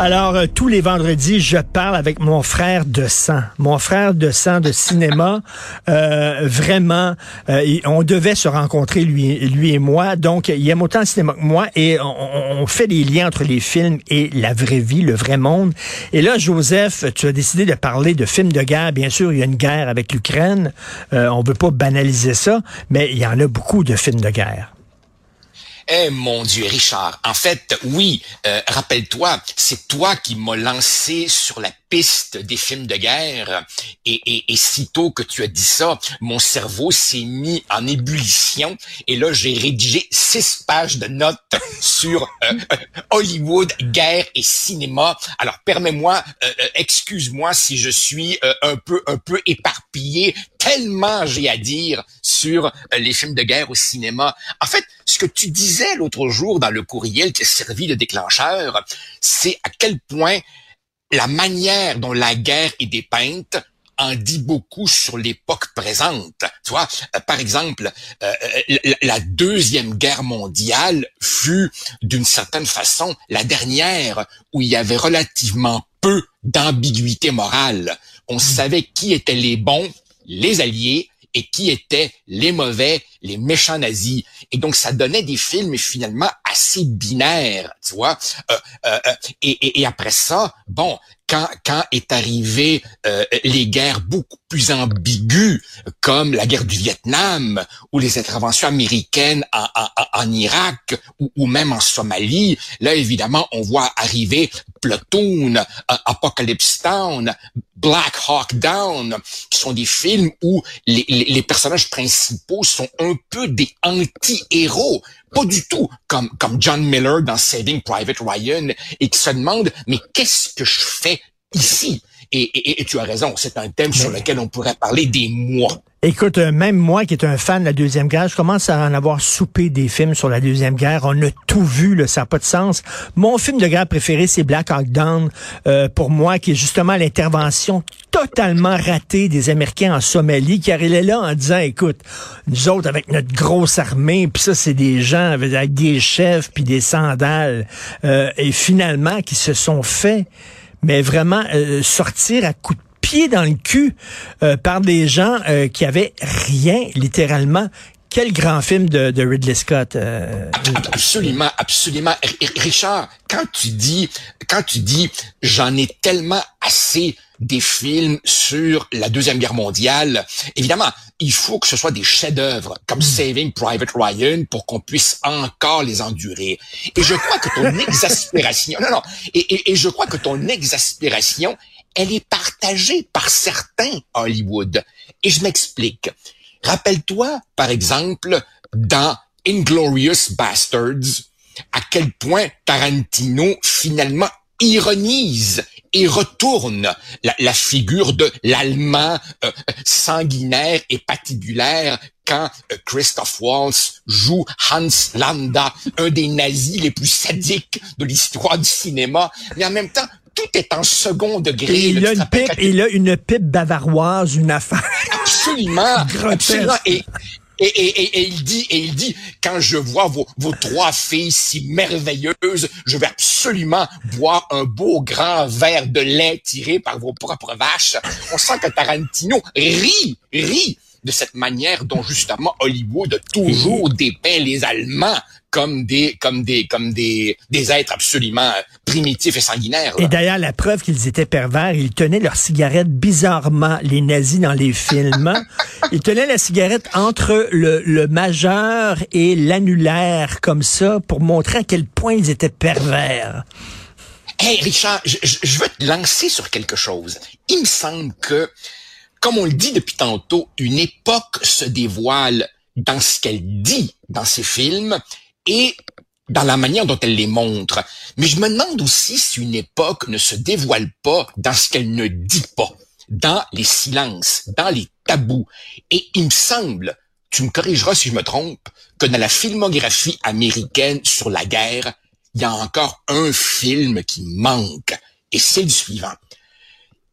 Alors, euh, tous les vendredis, je parle avec mon frère de sang. Mon frère de sang de cinéma. Euh, vraiment, euh, on devait se rencontrer, lui, lui et moi. Donc, il aime autant le cinéma que moi et on, on, fait des liens entre les films et la vraie vie, le vrai monde. Et là, Joseph, tu as décidé de parler de films de guerre. Bien sûr, il y a une guerre avec l'Ukraine. on veut pas banaliser ça, mais il y en a beaucoup de films de guerre. Eh mon Dieu, Richard, en fait, oui, euh, rappelle-toi, c'est toi qui m'as lancé sur la piste des films de guerre et, et, et, sitôt que tu as dit ça, mon cerveau s'est mis en ébullition et là j'ai rédigé six pages de notes sur euh, euh, Hollywood, guerre et cinéma. Alors permets-moi, excuse-moi si je suis un peu un peu éparpillé tellement j'ai à dire sur les films de guerre au cinéma. En fait, ce que tu disais l'autre jour dans le courriel qui a servi de déclencheur, c'est à quel point la manière dont la guerre est dépeinte en dit beaucoup sur l'époque présente. Tu vois, euh, par exemple, euh, euh, la deuxième guerre mondiale fut d'une certaine façon la dernière où il y avait relativement peu d'ambiguïté morale. On hmm. savait qui étaient les bons, les alliés, et qui étaient les mauvais, les méchants nazis. Et donc, ça donnait des films finalement assez binaires, tu vois. Euh, euh, euh et, après ça, bon, quand, quand est arrivé euh, les guerres beaucoup plus ambiguës, comme la guerre du Vietnam ou les interventions américaines en, en, en Irak ou, ou, même en Somalie, là, évidemment, on voit arriver Platoon, Apocalypse Town, Black Hawk Down, qui sont des films où les, les, les personnages principaux sont un peu des anti-héros. Pas du tout comme, comme John Miller dans Saving Private Ryan et qui se demande, mais qu'est-ce que je fais ici? Et, et, tu as raison, c'est un thème sur lequel on pourrait parler des mois. Écoute, euh, même moi qui est un fan de la Deuxième Guerre, je commence à en avoir soupé des films sur la Deuxième Guerre. On a tout vu, là, ça n'a pas de sens. Mon film de guerre préféré, c'est Black Hawk Down, euh, pour moi, qui est justement l'intervention totalement ratée des Américains en Somalie, car il est là en disant, écoute, nous autres, avec notre grosse armée, puis ça, c'est des gens avec des chefs, puis des sandales, euh, et finalement, qui se sont fait mais vraiment euh, sortir à coups de pied dans le cul euh, par des gens euh, qui avaient rien, littéralement. Quel grand film de, de Ridley Scott. Absolument, absolument. Richard, quand tu dis, quand tu dis, j'en ai tellement assez des films sur la Deuxième Guerre mondiale, évidemment, il faut que ce soit des chefs-d'œuvre comme hmm. Saving Private Ryan pour qu'on puisse encore les endurer. Et je crois que ton exaspération, non, non, et, et, je crois que ton exaspération, elle est partagée par certains Hollywood. Et je m'explique. Rappelle-toi, par exemple, dans Inglorious Bastards, à quel point Tarantino finalement ironise et retourne la, figure de l'Allemand euh, sanguinaire et patibulaire quand euh, Christoph Waltz joue Hans Landa, un des nazis les plus sadiques de l'histoire du cinéma. Mais en même temps, tout est en second degré. il, a une pipe, il a une pipe bavaroise, une affaire. Absolument. absolument. Et, et, et, et, il dit, et il dit, quand je vois vos, vos trois filles si merveilleuses, je vais absolument boire un beau grand verre de lait tiré par vos propres vaches. On sent que Tarantino rit, rit de cette manière dont justement Hollywood a toujours dépeint les Allemands comme des comme des comme des des êtres absolument primitifs et sanguinaires. Et d'ailleurs, la preuve qu'ils étaient pervers, ils tenaient leur cigarette bizarrement, les nazis dans les films. ils tenaient la cigarette entre le, le majeur et l'annulaire comme ça pour montrer à quel point ils étaient pervers. Hey Richard, je, je, veux te lancer sur quelque chose. Il me semble que, comme on le dit depuis tantôt, une époque se dévoile dans ce qu'elle dit dans ses films et dans la manière dont elle les montre. Mais je me demande aussi si une époque ne se dévoile pas dans ce qu'elle ne dit pas, dans les silences, dans les tabous. Et il me semble, tu me corrigeras si je me trompe, que dans la filmographie américaine sur la guerre, il y a encore un film qui manque, et c'est le suivant.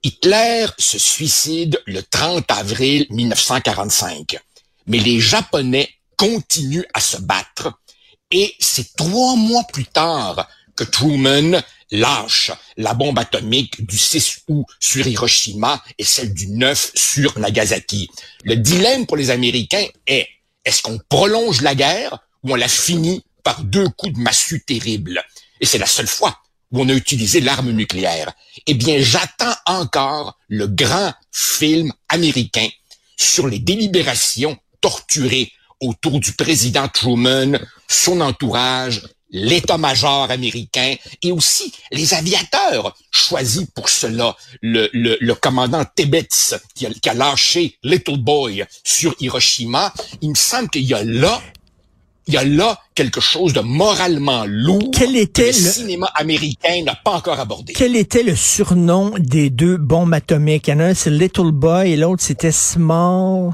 Hitler se suicide le 30 avril 1945, mais les Japonais continuent à se battre, et c'est trois mois plus tard que Truman lâche la bombe atomique du 6 août sur Hiroshima et celle du 9 sur Nagasaki. Le dilemme pour les Américains est, est-ce qu'on prolonge la guerre ou on la finit par deux coups de massue terribles? Et c'est la seule fois où on a utilisé l'arme nucléaire. Eh bien, j'attends encore le grand film américain sur les délibérations torturées autour du président Truman, son entourage, l'état-major américain et aussi les aviateurs choisis pour cela. Le, le, le commandant Tibbets qui a, qui a lâché Little Boy sur Hiroshima. Il me semble qu'il y a là il y a là quelque chose de moralement lourd Quel était que le, le- cinéma américain n'a pas encore abordé. Quel était le surnom des deux bombes atomiques? Il y en a un, c'est Little Boy, et l'autre, c'était Small.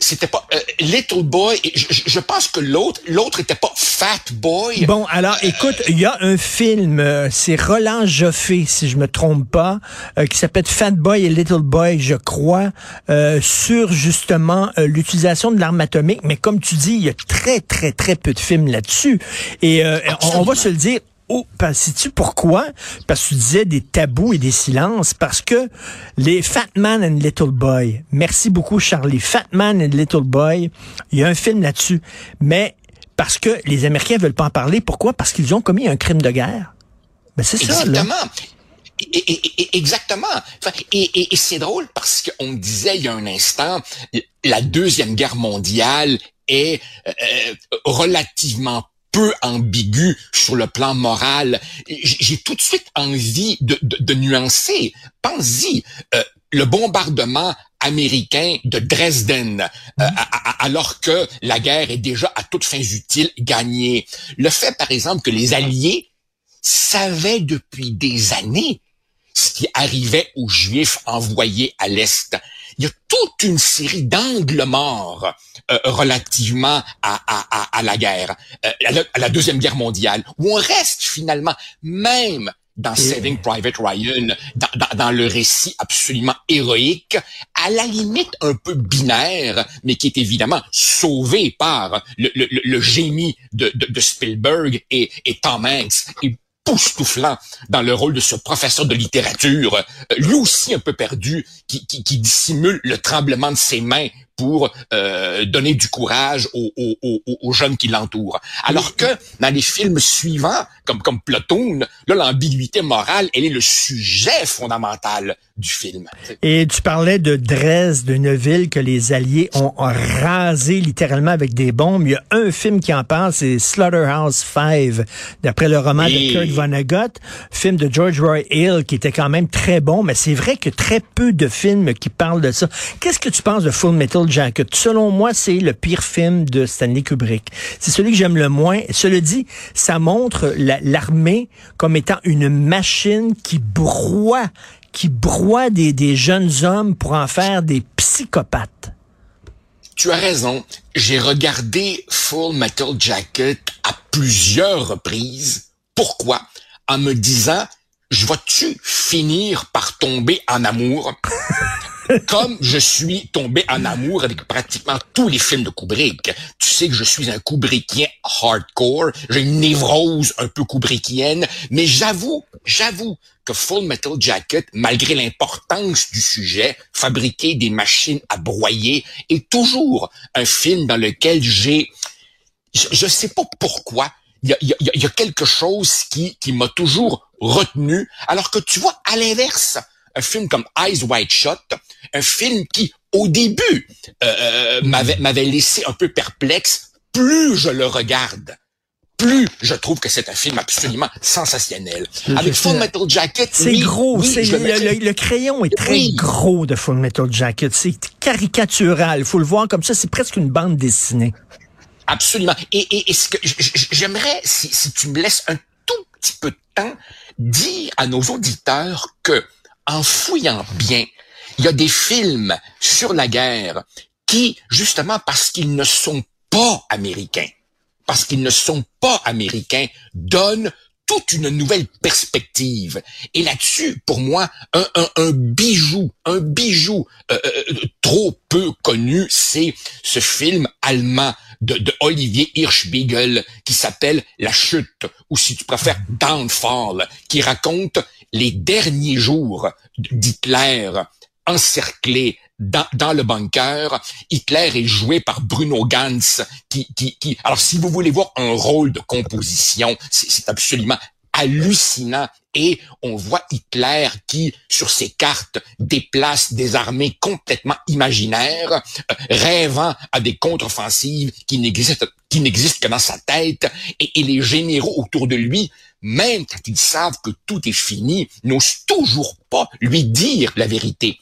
C'était pas euh, Little Boy. Je, pense que l'autre, l'autre était pas Fat Boy. Bon, alors, écoute, il y a un film, euh, c'est Roland Joffé, si je me trompe pas, euh, qui s'appelle Fat Boy et Little Boy, je crois, euh, sur justement euh, l'utilisation de l'arme atomique. Mais comme tu dis, il y a très, très, très peu de films là-dessus. Et euh, on, on va se le dire. Oh, parce- sais-tu pourquoi? Parce que tu disais des tabous et des silences. Parce que les Fat Man and Little Boy, merci beaucoup Charlie, Fat Man and Little Boy, il y a un film là-dessus. Mais parce que les Américains veulent pas en parler. Pourquoi? Parce qu'ils ont commis un crime de guerre. Ben c'est ça, là. Exactement. Et c'est drôle parce qu'on disait il y a un instant, la deuxième guerre mondiale est euh, euh, relativement peu ambiguë sur le plan moral. J'ai tout de suite envie de, de, de nuancer. Pense-y, euh, le bombardement américain de Dresden, euh, à- alors que la guerre est déjà à toutes fins utiles gagnée. Le fait, par exemple, que les Alliés savaient depuis des années ce qui arrivait aux Juifs envoyés à l'Est. Il y a toute une série d'angles morts euh, relativement à, à, à, à la guerre, euh, à, la, à la Deuxième Guerre mondiale, où on reste finalement, même dans Saving Private Ryan, dans, dans, dans le récit absolument héroïque, à la limite un peu binaire, mais qui est évidemment sauvé par le, le, le- le génie de, de, de Spielberg et, et Tom Hanks. Et époustouflant dans le rôle de ce professeur de littérature, euh, lui aussi un peu perdu, qui, qui, qui dissimule le tremblement de ses mains pour euh, donner du courage aux, aux, aux, aux jeunes qui l'entourent. Alors que dans les films suivants, comme, comme Platoon, là, l'ambiguïté morale, elle est le sujet fondamental du film. Et tu parlais de Dresde, d'une ville que les Alliés ont rasé littéralement avec des bombes. Il y a un film qui en parle, c'est Slaughterhouse 5, d'après le roman Oui. de Kurt Vonnegut, film de George Roy Hill, qui était quand même très bon, mais c'est vrai que très peu de films qui parlent de ça. Qu'est-ce que tu penses de Full Metal Jacket? Selon moi, c'est le pire film de Stanley Kubrick. C'est celui que j'aime le moins. Cela dit, ça montre la- l'armée comme étant une machine qui broie qui broie des, des jeunes hommes pour en faire des psychopathes. Tu as raison. J'ai regardé Full Metal Jacket à plusieurs reprises. Pourquoi? En me disant, je vas-tu finir par tomber en amour? Comme je suis tombé en amour avec pratiquement tous les films de Kubrick. Tu sais que je suis un Kubrickien hardcore. J'ai une névrose un peu Kubrickienne. Mais j'avoue, j'avoue que Full Metal Jacket, malgré l'importance du sujet, fabriquer des machines à broyer, est toujours un film dans lequel j'ai je ne sais pas pourquoi, il y a, y a, quelque chose qui, qui m'a toujours retenu, alors que tu vois, à l'inverse, un film comme Eyes Wide Shut, un film qui, au début, euh, m'avait, m'avait laissé un peu perplexe, plus je le regarde, plus je trouve que c'est un film absolument sensationnel. Avec Full Metal Jacket, c'est gros. le, crayon est très gros de Full Metal Jacket. C'est caricatural. Faut le voir comme ça. C'est presque une bande dessinée. Absolument. Et, et, ce que j'aimerais, si, si tu me laisses un tout petit peu de temps, dire à nos auditeurs que, en fouillant bien, il y a des films sur la guerre qui, justement parce qu'ils ne sont pas américains, parce qu'ils ne sont pas américains, donnent toute une nouvelle perspective. Et là-dessus, pour moi, un, bijou, un bijou euh, euh, trop peu connu, c'est ce film allemand de, de Olivier Hirschbiegel qui s'appelle La Chute, ou si tu préfères Downfall, qui raconte les derniers jours d'Hitler encerclé dans, dans, le bunker. Hitler est joué par Bruno Ganz, qui, qui, qui... Alors, si vous voulez voir un rôle de composition, c'est absolument hallucinant. Et on voit Hitler qui, sur ses cartes, déplace des armées complètement imaginaires, euh, rêvant à des contre-offensives qui n'existent qui n'existent que dans sa tête. Et, les généraux autour de lui, même quand ils savent que tout est fini, n'osent toujours pas lui dire la vérité.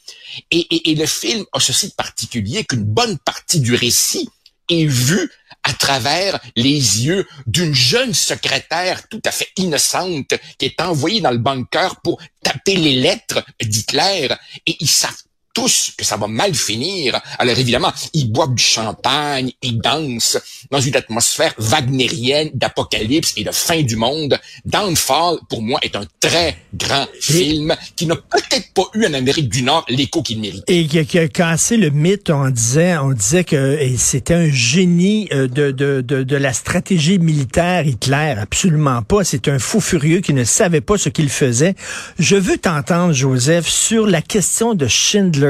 Et, et, et le film a ceci de particulier qu'une bonne partie du récit est vue à travers les yeux d'une jeune secrétaire tout à fait innocente qui est envoyée dans le bunker pour taper les lettres d'Hitler. Et ils savent tous que ça va mal finir. Alors évidemment, ils boivent du champagne, ils dansent dans une atmosphère wagnérienne d'apocalypse et de fin du monde. Downfall, pour moi, est un très grand film qui n'a peut-être pas eu en Amérique du Nord l'écho qu'il mérite. Et qui a, cassé le mythe, on disait, on disait que c'était un génie euh, de, de, de, de la stratégie militaire Hitler. Absolument pas. C'est un fou furieux qui ne savait pas ce qu'il faisait. Je veux t'entendre, Joseph, sur la question de Schindler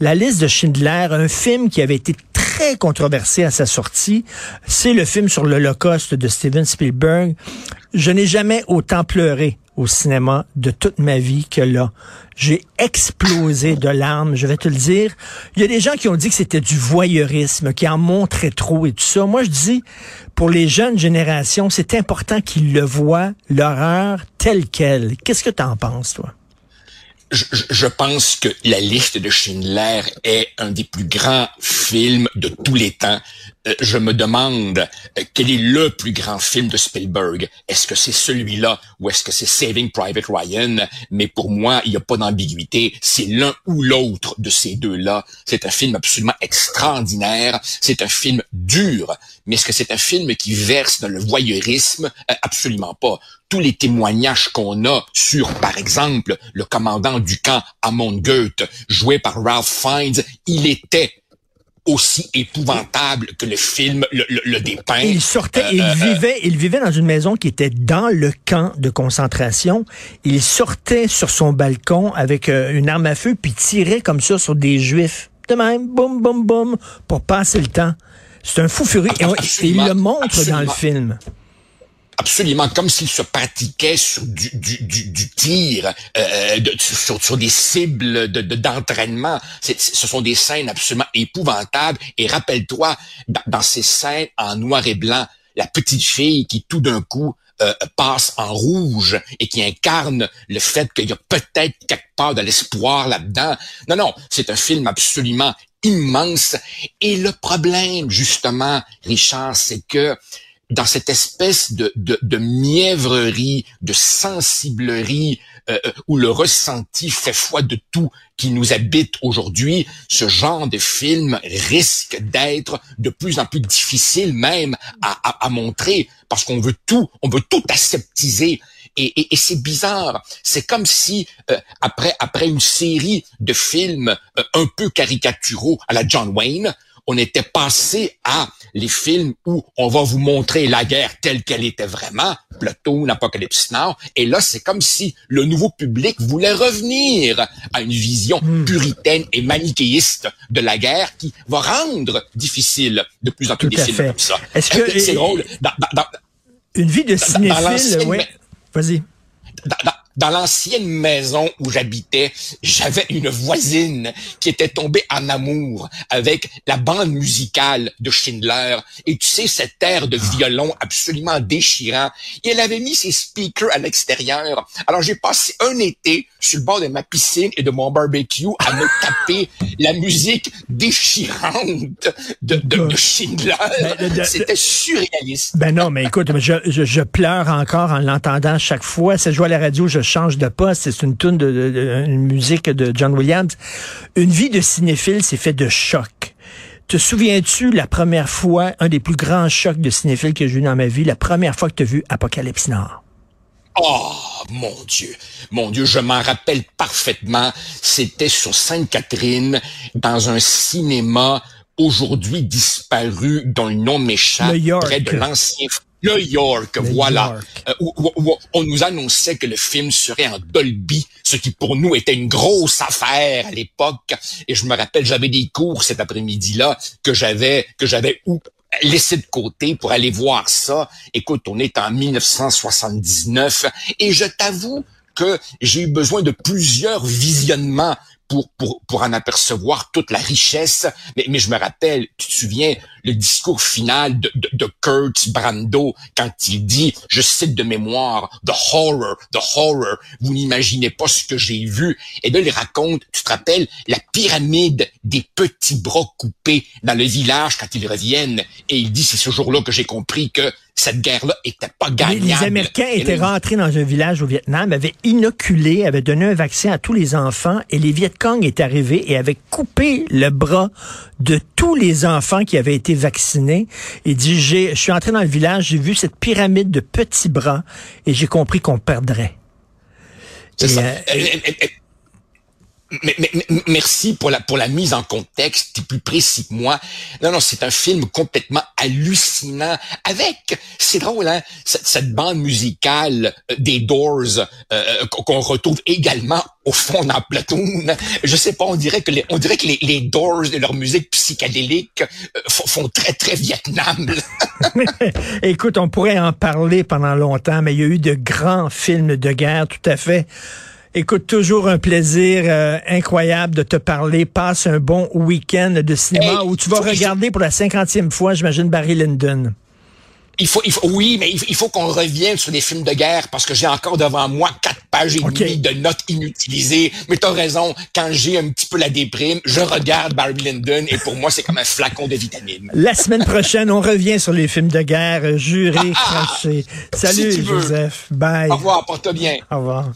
La liste de Schindler, un film qui avait été très controversé à sa sortie, c'est le film sur l'Holocauste de Steven Spielberg. Je n'ai jamais autant pleuré au cinéma de toute ma vie que là. J'ai explosé de larmes, je vais te le dire. Il y a des gens qui ont dit que c'était du voyeurisme, qui en montraient trop et tout ça. Moi, je dis, pour les jeunes générations, c'est important qu'ils le voient, l'horreur telle qu'elle. Qu'est-ce que tu en penses, toi? Je, je, pense que La liste de Schindler est un des plus grands films de tous les temps. Euh, je me demande euh, quel est le plus grand film de Spielberg? Est-ce que c'est celui-là ou est-ce que c'est Saving Private Ryan? Mais pour moi, il n'y a pas d'ambiguïté. C'est l'un ou l'autre de ces deux-là. C'est un film absolument extraordinaire. C'est un film dur. Mais est-ce que c'est un film qui verse dans le voyeurisme? Euh, absolument pas tous les témoignages qu'on a sur, par exemple, le commandant du camp Amon Goethe, joué par Ralph Fiennes, il était aussi épouvantable que le film le, dépeint. Il sortait, il euh, euh, vivait, il vivait dans une maison qui était dans le camp de concentration. Il sortait sur son balcon avec euh, une arme à feu puis tirait comme ça sur des juifs. De même, boum, boum, boum, pour passer le temps. C'est un fou furieux. et, il le montre dans le film absolument comme s'il se pratiquait sur du, du, du, du tir, euh, de, sur, sur, des cibles de, d'entraînement. ce sont des scènes absolument épouvantables. Et rappelle-toi, dans, ces scènes en noir et blanc, la petite fille qui tout d'un coup euh, passe en rouge et qui incarne le fait qu'il y a peut-être quelque part de l'espoir là-dedans. Non, non, c'est un film absolument immense. Et le problème, justement, Richard, c'est que dans cette espèce de, de, de mièvrerie, de sensiblerie, euh, euh, où le ressenti fait foi de tout qui nous habite aujourd'hui, ce genre de film risque d'être de plus en plus difficile même à, à, montrer parce qu'on veut tout, on veut tout aseptiser. Et, et, et c'est bizarre. C'est comme si euh, après après une série de films un peu caricaturaux à la John Wayne, on était passé à les films où on va vous montrer la guerre telle qu'elle était vraiment, Platoon, Apocalypse Now, et là, c'est comme si le nouveau public voulait revenir à une vision Hmm. puritaine et manichéiste de la guerre qui va rendre difficile de plus en plus Tout des films fait. comme ça. Est-ce que- c'est drôle? Dans, dans- dans- Une vie de cinéphile, oui. Vas-y. dans, dans- l'ancienne maison où j'habitais, j'avais une voisine qui était tombée en amour avec la bande musicale de Schindler. Et tu sais, cet air de violon absolument déchirant. Et elle avait mis ses speakers à l'extérieur. Alors j'ai passé un été sur le bord de ma piscine et de mon barbecue à me taper la musique déchirante de, de, de Schindler. Ben, C'était surréaliste. Ben non, mais écoute, je, je, je pleure encore en l'entendant chaque fois. C'est joué à la radio, je change de poste. C'est une tune de, de- de- une musique de John Williams. Une vie de cinéphile, c'est fait de chocs. Te souviens-tu la première fois, un des plus grands chocs de cinéphile que j'ai eu dans ma vie, la première fois que tu as vu Apocalypse Nord? Oh, mon Dieu. Mon Dieu, je m'en rappelle parfaitement. C'était sur Sainte-Catherine, dans un cinéma aujourd'hui disparu dont le nom m'échappe, près de l'ancien... Le York, Le voilà. York. Euh, où- où- où on nous annonçait que le film serait en Dolby, ce qui pour nous était une grosse affaire à l'époque. Et je me rappelle, j'avais des cours cet après-midi-là que j'avais que j'avais laissé de côté pour aller voir ça. Écoute, on est en 1979 et je t'avoue que j'ai eu besoin de plusieurs visionnements pour, pour, pour en apercevoir toute la richesse. Mais, mais je me rappelle, tu te souviens, le discours final de, de, de Kurt Brando quand il dit, je cite de mémoire, The horror, the horror, vous n'imaginez pas ce que j'ai vu. Et là, il raconte, tu te rappelles, la pyramide des petits bras coupés dans le village quand ils reviennent. Et il dit, c'est ce jour-là que j'ai compris que cette guerre-là était pas Les, gagnable. les Américains Et là, étaient il- rentrés dans un village au Vietnam, avaient inoculé, avaient donné un vaccin à tous les enfants, et les Viet Cong étaient arrivés et avaient coupé le bras de tous les enfants qui avaient été vaccinés. Il dit, je suis entré dans le village, j'ai vu cette pyramide de petits bras, et j'ai compris qu'on perdrait. C'est Et, ça. euh, merci pour la, pour la mise en contexte, t'es plus précis que moi. Non, non, c'est un film complètement hallucinant avec, c'est drôle, hein, cette, cette bande musicale euh, des Doors euh, euh, qu'on retrouve également au fond dans Platoon. Je sais pas, on dirait que les, on dirait que les, Doors de leur musique psychédélique font, très, très Vietnam. Écoute, on pourrait en parler pendant longtemps, mais il y a eu de grands films de guerre, tout à fait. Écoute, toujours un plaisir euh, incroyable de te parler. Passe un bon week-end de cinéma Hey, où tu vas regarder pour la cinquantième fois, j'imagine, Barry Lyndon. Il faut, il faut, oui, mais il faut, qu'on revienne sur des films de guerre parce que j'ai encore devant moi quatre pages et demie de notes inutilisées. Mais t'as raison, quand j'ai un petit peu la déprime, je regarde Barry Lyndon et pour moi, c'est comme un flacon de vitamines. La semaine prochaine, on revient sur les films de guerre, euh, jurés, Ah, ah, crachés. Salut, si. Joseph. Bye. Au revoir, porte-toi bien. Au revoir.